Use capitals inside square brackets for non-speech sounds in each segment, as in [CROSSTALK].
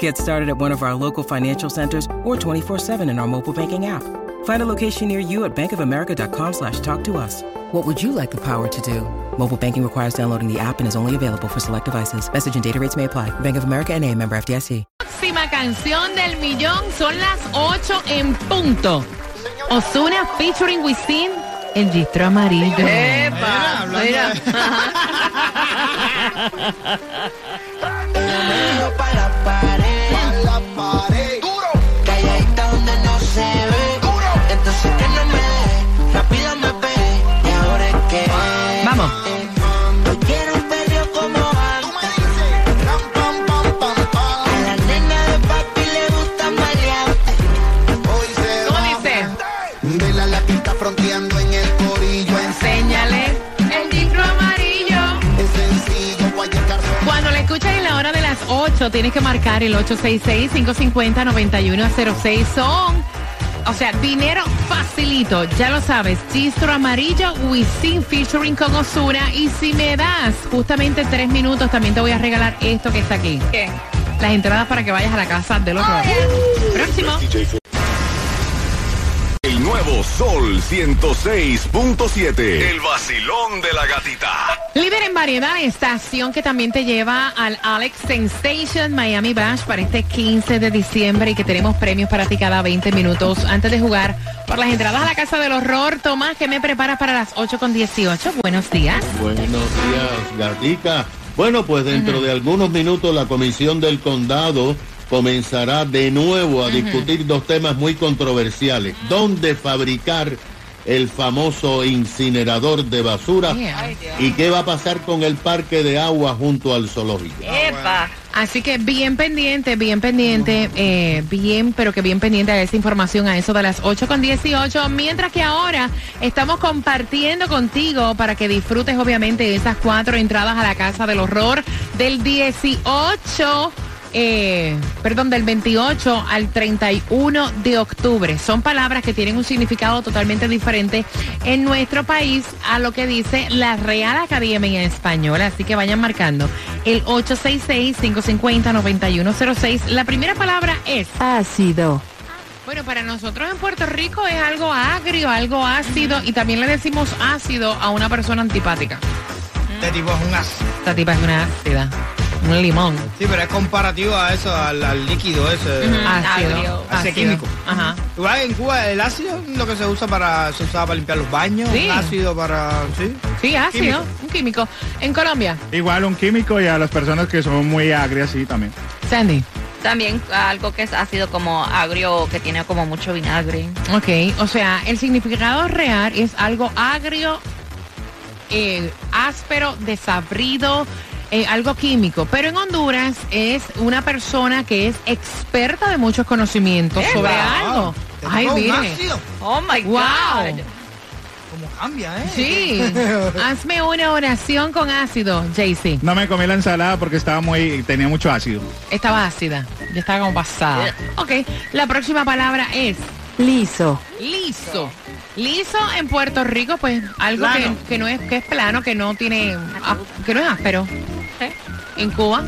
Get started at one of our local financial centers or 24-7 in our mobile banking app. Find a location near you at bankofamerica.com slash talk to us. What would you like the power to do? Mobile banking requires downloading the app and is only available for select devices. Message and data rates may apply. Bank of America and a member FDIC. Próxima canción del millón son las 8 en punto. Osuna featuring Wisin, el distro amarillo. Epa, mira. [LAUGHS] pa' 8, tienes que marcar el 866-550-9106. Son, o sea, dinero facilito, ya lo sabes. Distro amarillo, Wisin featuring con Osuna. Y si me das justamente tres minutos, también te voy a regalar esto que está aquí. ¿Qué? Las entradas para que vayas a la casa del horror. Próximo. Nuevo Sol 106.7. El vacilón de la gatita. Líder en variedad, estación que también te lleva al Alex Sensation Miami Bash para este 15 de diciembre y que tenemos premios para ti cada 20 minutos antes de jugar por las entradas a la Casa del Horror. Tomás, ¿qué me preparas para las 8 con 18? Buenos días. Buenos días, Gatica. Bueno, pues dentro de algunos minutos la Comisión del Condado comenzará de nuevo a discutir dos temas muy controversiales. ¿Dónde fabricar el famoso incinerador de basura? ¿Y qué va a pasar con el parque de agua junto al zoológico? Epa. Así que bien pendiente, bien pendiente, eh, bien, pero que bien pendiente a esa información a eso de las 8 con 18. Mientras que ahora estamos compartiendo contigo para que disfrutes obviamente esas cuatro entradas a la Casa del Horror del 18. Eh, perdón, del 28 al 31 de octubre. Son palabras que tienen un significado totalmente diferente en nuestro país a lo que dice la Real Academia Española. Así que vayan marcando el 866-550-9106. La primera palabra es Ácido. bueno, para nosotros en Puerto Rico es algo agrio, algo ácido y también le decimos ácido a una persona antipática. Este tipo es un. Esta tipa es una ácida, un limón. Sí, pero es comparativo a eso, al, al líquido ese. Ácido, Ese ácido. químico. Ajá. Igual en Cuba el ácido es lo que se usa para se usaba para limpiar los baños, Sí. ácido para sí. Sí, ácido, Químico. un químico. En Colombia, Igual un químico y a las personas que son muy agrias, sí, también. Sandy. También algo que es ácido como agrio, que tiene como mucho vinagre. Ok, o sea, el significado real es algo agrio, eh, áspero, desabrido, eh, algo químico. Pero en Honduras es una persona que es experta de muchos conocimientos sobre algo. Te Ay, mire. Oh my Wow. God. Como cambia, ¿eh? Sí. [LAUGHS] Hazme una oración con ácido, JC. No me comí la ensalada porque estaba muy, tenía mucho ácido. Estaba ácida. Ya estaba como pasada. Ok, la próxima palabra es Liso. liso. Liso en Puerto Rico, pues algo que no es que es plano, que no tiene ah, que no es áspero. Sí. En Cuba,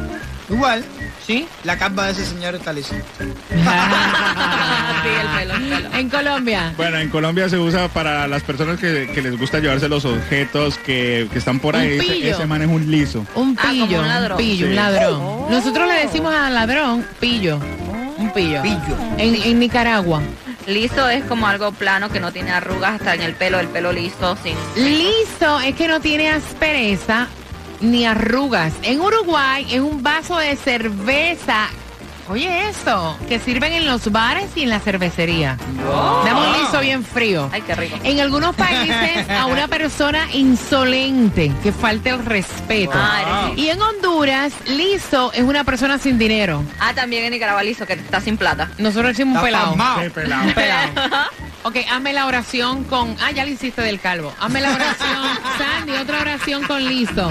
Igual, sí. la capa de ese señor está lisa. [LAUGHS] Sí, el pelo, el pelo. en Colombia. Bueno, en Colombia se usa para las personas que, que les gusta llevarse los objetos que, que están por Un ahí. Ese, man es un liso. Un Ah, como pillo, un un, ladrón. un ladrón. Nosotros le decimos al ladrón pillo. Un pillo. Pillo. En, en Nicaragua. Liso es como algo plano que no tiene arrugas hasta en el pelo, el pelo liso, sin... Liso es que no tiene aspereza ni arrugas. En Uruguay es un vaso de cerveza Oye, esto, que sirven en los bares y en la cervecería. Dame un liso bien frío. Ay, qué rico. En algunos países a una [LAUGHS] persona insolente que falte el respeto. Ah, Y en Honduras, liso es una persona sin dinero. Ah, también en Nicaragua listo, que está sin plata. Nosotros decimos pelado. Qué pelado. Un pelado. Ok, hazme la oración con... Ah, ya le hiciste del calvo. Hazme la oración, [LAUGHS] Sandy, otra oración con liso.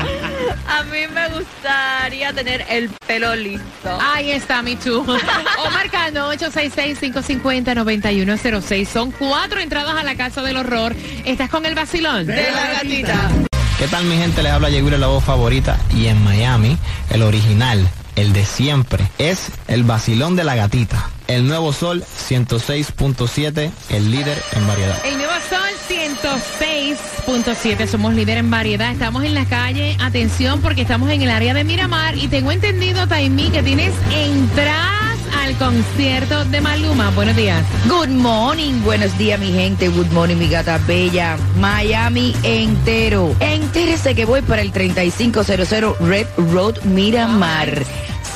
A mí me gustaría tener el pelo listo. Ahí está, me too. [LAUGHS] O marcando 866-550-9106. Son cuatro entradas a la Casa del Horror. ¿Estás con el vacilón? De la gatita. ¿Qué tal mi gente? Les habla Yegura la voz favorita y en Miami el original, el de siempre, es el vacilón de la gatita. El nuevo sol 106.7, el líder en variedad. El nuevo Sol 106.7, somos líder en variedad. Estamos en la calle, atención, porque estamos en el área de Miramar y tengo entendido, Taimí, que tienes entradas al concierto de Maluma. Buenos días. Good morning, buenos días mi gente, good morning mi gata bella, Miami entero. Entérese que voy para el 3500 Red Road Miramar.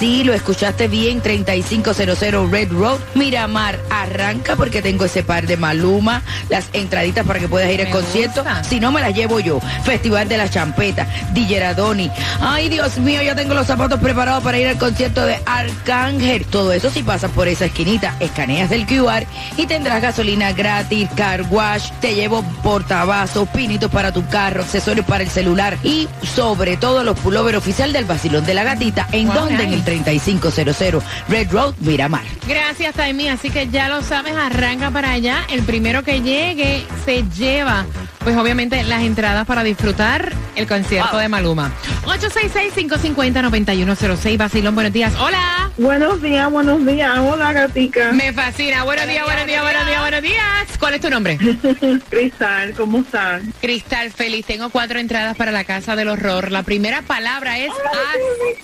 Sí, lo escuchaste bien, 3500 Red Road Miramar. Arranca porque tengo ese par de Maluma, las entraditas para que puedas ir al concierto. gusta. Si no me las llevo yo. Festival de la Champeta, DJ Radoni. Ay, Dios mío, ya tengo los zapatos preparados para ir al concierto de Arcángel. Todo eso si pasas por esa esquinita, escaneas el QR y tendrás gasolina gratis, car wash, te llevo portavasos, pinitos para tu carro, accesorios para el celular y sobre todo los pullover oficial del Basilón de la Gatita, en Wow, donde en nice. el 3500 Red Road Miramar. Gracias, Taimí. Así que ya lo sabes, arranca para allá. El primero que llegue se lleva, pues obviamente, las entradas para disfrutar el concierto de Maluma. 866-550-9106. Basilón, buenos días. Hola. Buenos días, buenos días. Hola, gatica. Me fascina. Buenos días, buenos días, buenos días, buenos días. ¿Cuál es tu nombre? [LAUGHS] Cristal, ¿cómo están? Cristal Feliz. Tengo cuatro entradas para la Casa del Horror. La primera palabra es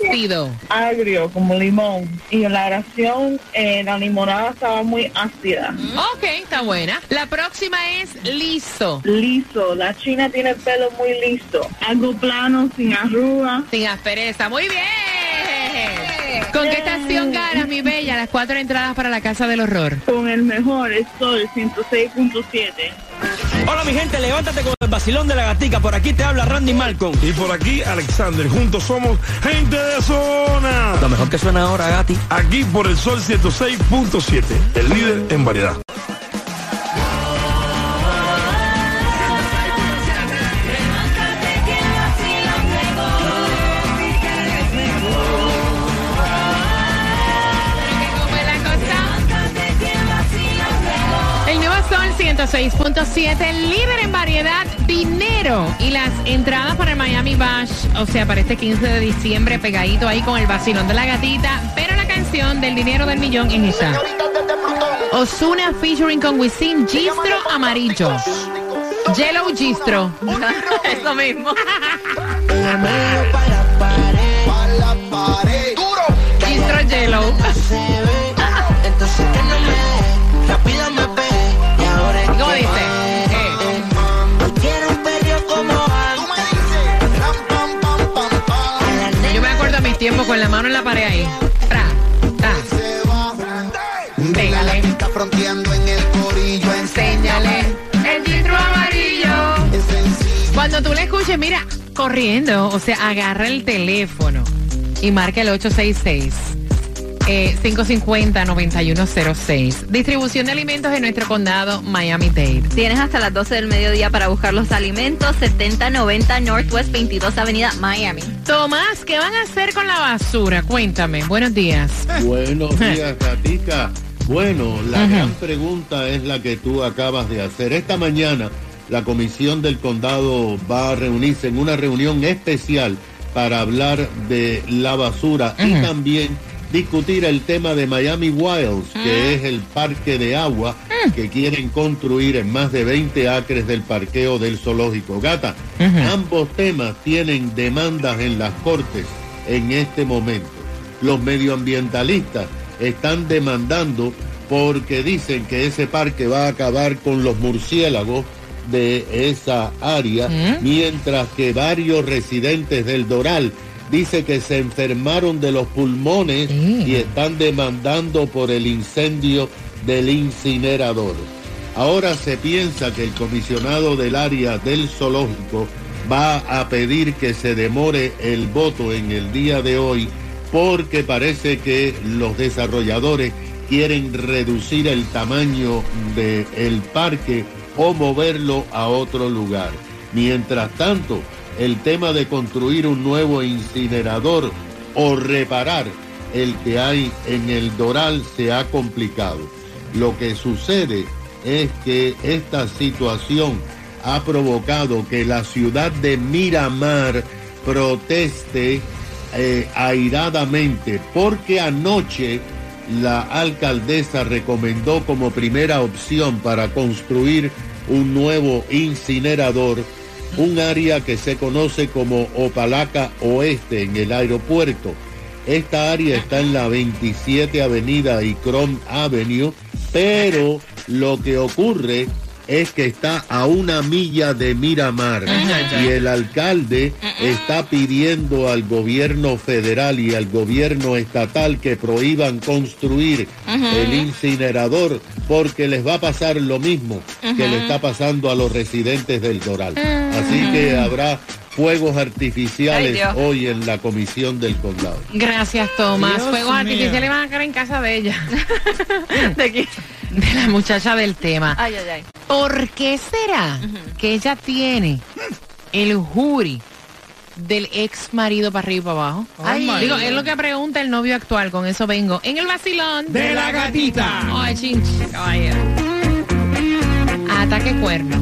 ácido. Agrio, como limón. Y en la oración, eh, la limonada estaba muy ácida. Ok, está buena. La próxima es liso. Liso, la china tiene el pelo muy liso. Algo plano, sin arruga. Sin aspereza. Muy bien. ¿Con qué estación ganas, mi bella? Las cuatro entradas para la Casa del Horror. Con el mejor, el sol, 106.7. Hola mi gente, levántate con el vacilón de la gatica. Por aquí te habla Randy Malcolm. Y por aquí, Alexander. Juntos somos gente de zona. Lo mejor que suena ahora, Gati. Aquí por el Sol 106.7, el líder en variedad. 106.7, líder en variedad, dinero y las entradas para el Miami Bash, o sea, para este 15 de diciembre, pegadito ahí con el vacilón de la gatita, pero la canción del dinero del millón es esa. Osuna featuring con Wisin, Gistro Amarillo. Yellow Gistro. [LAUGHS] Eso mismo. Gistro Yellow. Tiempos con la mano en la pared ahí. Tra, ta. Pégale. Fronteando en el corillo. Enséñale el gistro amarillo. Cuando tú le escuches, mira, corriendo, o sea, agarra el teléfono y marca el 866. Eh, 550-9106. Distribución de alimentos en nuestro condado Miami-Dade. Tienes hasta las 12 del mediodía para buscar los alimentos. 7090 Northwest 22 Avenida Miami. Tomás, ¿qué van a hacer con la basura? Cuéntame. Buenos días. Buenos [LAUGHS] días, Gatica. Bueno, la gran pregunta es la que tú acabas de hacer. Esta mañana la comisión del condado va a reunirse en una reunión especial para hablar de la basura y también discutir el tema de Miami Wilds, que es el parque de agua que quieren construir en más de 20 acres del parqueo del zoológico. Gata, ambos temas tienen demandas en las cortes en este momento. Los medioambientalistas están demandando porque dicen que ese parque va a acabar con los murciélagos de esa área, ¿Mm? mientras que varios residentes del Doral dice que se enfermaron de los pulmones y están demandando por el incendio del incinerador. Ahora se piensa que el comisionado del área del zoológico va a pedir que se demore el voto en el día de hoy porque parece que los desarrolladores quieren reducir el tamaño del parque o moverlo a otro lugar. Mientras tanto, el tema de construir un nuevo incinerador o reparar el que hay en el Doral se ha complicado. Lo que sucede es que esta situación ha provocado que la ciudad de Miramar proteste eh, airadamente porque anoche la alcaldesa recomendó como primera opción para construir un nuevo incinerador un área que se conoce como Opalaca Oeste en el aeropuerto. Esta área está en la 27 Avenida y Chrome Avenue, pero lo que ocurre es que está a una milla de Miramar y el alcalde está pidiendo al gobierno federal y al gobierno estatal que prohíban construir el incinerador porque les va a pasar lo mismo que le está pasando a los residentes del Doral. Así que habrá fuegos artificiales Ay, hoy en la comisión del condado. Gracias, Tomás. Dios Fuegos mío. artificiales van a caer en casa de ella. [LAUGHS] ¿De quién? De la muchacha del tema. Ay, ay, ay. ¿Por qué será que ella tiene el jury del ex marido para arriba y para abajo? Ay. my Digo, God. es lo que pregunta el novio actual, con eso vengo. En el vacilón De la gatita. Ay, chinch, caballero. Ataque cuerno.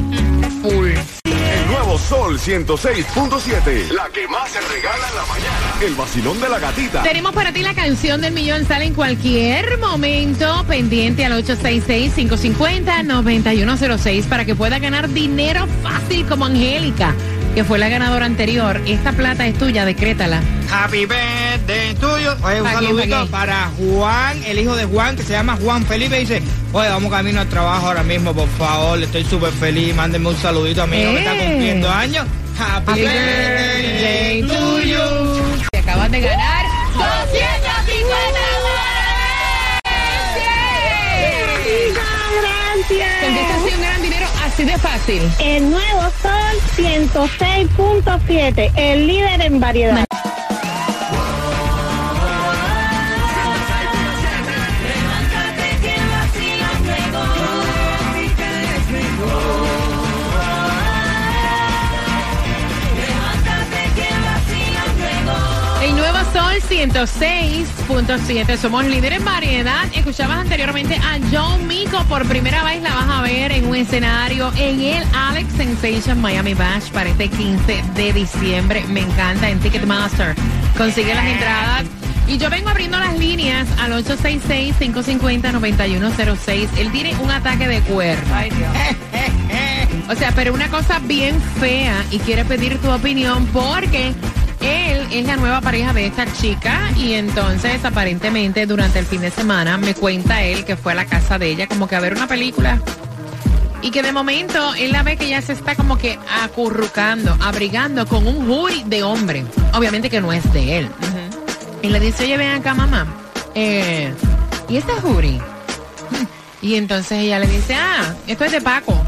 Full. El nuevo Sol 106.7. La que más se regala en la mañana. El vacilón de la gatita. Tenemos para ti la canción del millón. Sale en cualquier momento. Pendiente al 866-550-9106 para que pueda ganar dinero fácil como Angélica, que fue la ganadora anterior. Esta plata es tuya, decrétala. Happy birthday tuyo. Oye, un ¿Pa' quién, saludito pa' para Juan, el hijo de Juan, que se llama Juan Felipe. Dice, oye, vamos camino al trabajo ahora mismo, por favor. Estoy súper feliz. Mándenme un saludito a mi hijo que está Eh. cumpliendo años. Happy, Happy birthday to you. Te acabas de ganar 250 Gracias. ¿Con qué estación ganan dinero así de fácil? El nuevo 106.7, el líder en variedad. Sol 106.7. Somos líderes en variedad. Escuchabas anteriormente a John Mico. Por primera vez la vas a ver en un escenario en el Alex Sensation Miami Bash para este 15 de diciembre. Me encanta en Ticketmaster. Consigue las entradas. Y yo vengo abriendo las líneas al 866-550-9106. Él tiene un ataque de cuerno. [LAUGHS] O sea, pero una cosa bien fea y quiere pedir tu opinión porque él es la nueva pareja de esta chica y entonces aparentemente durante el fin de semana me cuenta él que fue a la casa de ella como que a ver una película y que de momento él la ve que ya se está como que acurrucando, abrigando con un jury de hombre. Obviamente que no es de él. Y le dice, oye, ven acá, mamá. eh, ¿Y este jury? [LAUGHS] Y entonces ella le dice, ah, esto es de Paco.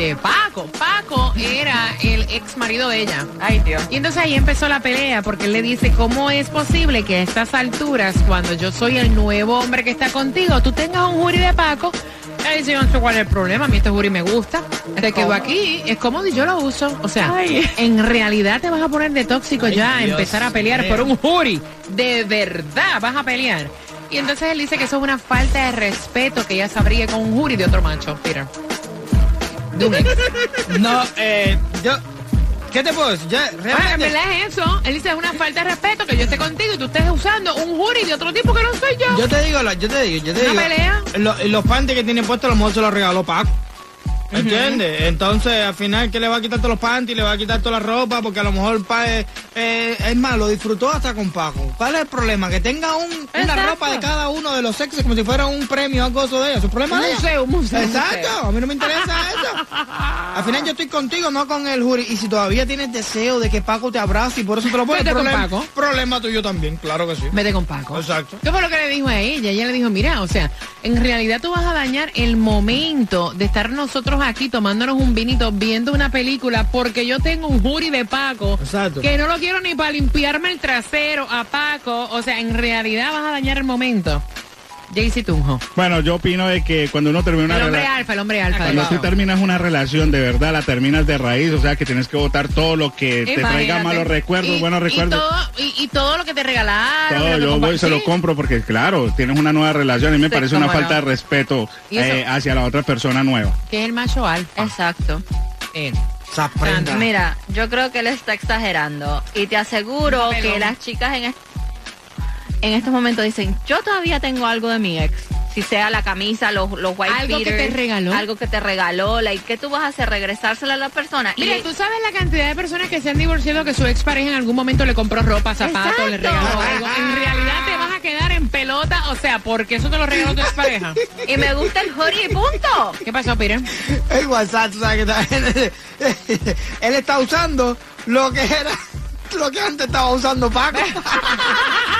De Paco. Paco era el ex marido de ella. Ay, Dios. Y entonces ahí empezó la pelea porque él le dice, ¿cómo es posible que a estas alturas, cuando yo soy el nuevo hombre que está contigo, tú tengas un jury de Paco? Ella dice, yo no sé cuál es el problema, a mí este jury me gusta. Te quedo aquí, es cómodo y yo lo uso. O sea, en realidad te vas a poner de tóxico ya, Dios empezar a pelear por un jury. De verdad vas a pelear. Y entonces él dice que eso es una falta de respeto que ella sabría con un jury de otro macho, Peter. De un ex. No, eh, yo. ¿Qué te puedo decir? En es eso. Él dice es una falta de respeto que yo esté contigo y tú estés usando un jury de otro tipo que no soy yo. Yo te digo, yo te digo, yo te ¿Una digo. pelea? lo- los panties que tiene puestos, a lo mejor se los regaló Paco. ¿Entiendes? Entonces, al final, que le va a quitar todos los panties, le va a quitar toda la ropa, porque a lo mejor pa, eh, eh, es más, lo disfrutó hasta con Paco. ¿Cuál es el problema? Que tenga un, una Exacto. ropa de cada uno de los sexos como si fuera un premio o algo de ellos. ¿Es problema Un museo, un museo, Exacto, museo. a mí no me interesa eso. Al final yo estoy contigo, no con el jury. Y si todavía tienes deseo de que Paco te abrace y por eso te lo pones, Vete con problema, Paco. problema tuyo también, claro que sí. Vete con Paco. Exacto. ¿Qué fue lo que le dijo a ella? Ella le dijo, mira, o sea, en realidad tú vas a dañar el momento de estar nosotros aquí tomándonos un vinito viendo una película porque yo tengo un jury de Paco Exacto. que no lo quiero ni para limpiarme el trasero a Paco. O sea, en realidad vas a dañar el momento. Jaycee Tunjo. Bueno, yo opino de que cuando uno termina una El hombre relación... alfa, el hombre alfa. Cuando tú terminas una relación, de verdad la terminas de raíz, o sea que tienes que botar todo lo que te traiga malos recuerdos, Y- buenos y recuerdos. todo, y, y todo lo que te regalaron. Todo, yo voy y se lo compro porque claro, tienes una nueva relación y me Sí, parece una no. falta de respeto eh, hacia la otra persona nueva. Que es el macho alfa. Exacto. Eh, Saprenda. Mira, yo creo que él está exagerando y te aseguro que las chicas en, est- en estos momentos dicen, yo todavía tengo algo de mi ex. Si sea la camisa, los, los white Algo que te regaló. Algo que te regaló. Like, ¿Qué tú vas a hacer? ¿Regresárselo a la persona? Mira, y, tú sabes la cantidad de personas que se han divorciado que su expareja en algún momento le compró ropa, zapatos, le regaló algo. En realidad te vas a quedar en pelota, o sea, porque eso te lo regaló tu expareja. [LAUGHS] y me gusta el hoodie, punto. ¿Qué pasó, Peter? El WhatsApp, tú sabes que está- [LAUGHS] él está usando lo que era, lo que antes estaba usando Paco. [LAUGHS]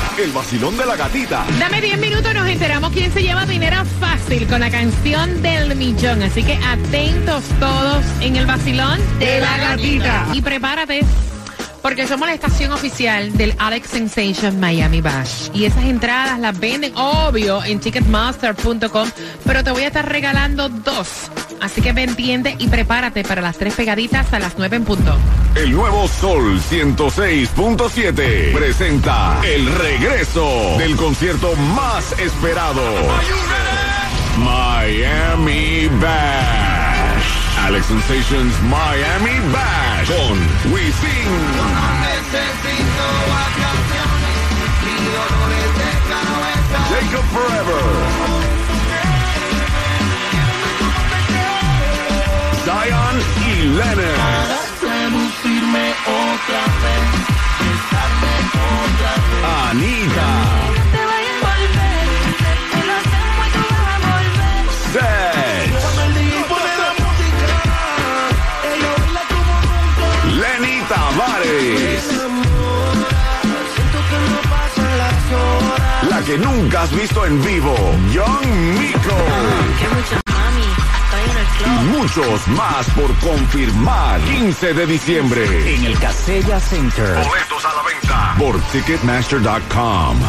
El vacilón de la gatita. Dame 10 minutos, nos enteramos quién se lleva dinero fácil con la canción del millón. Así que atentos todos en el vacilón De la gatita. Y prepárate. Porque somos la estación oficial del Alex Sensation Miami Bash. Y esas entradas las venden, obvio, en ticketmaster.com. Pero te voy a estar regalando dos. Así que pendiente y prepárate para las tres pegaditas a las 9 en punto. El nuevo Sol 106.7 presenta el regreso del concierto más esperado. Miami Bash. Alex Sensations Miami Bash con Wisin. Jacob Forever. Zion y Lennon. Anita. La que nunca has visto en vivo, Young Miko. Muchos más por confirmar. 15 de diciembre. En el Casella Center. Boletos a la venta por Ticketmaster.com.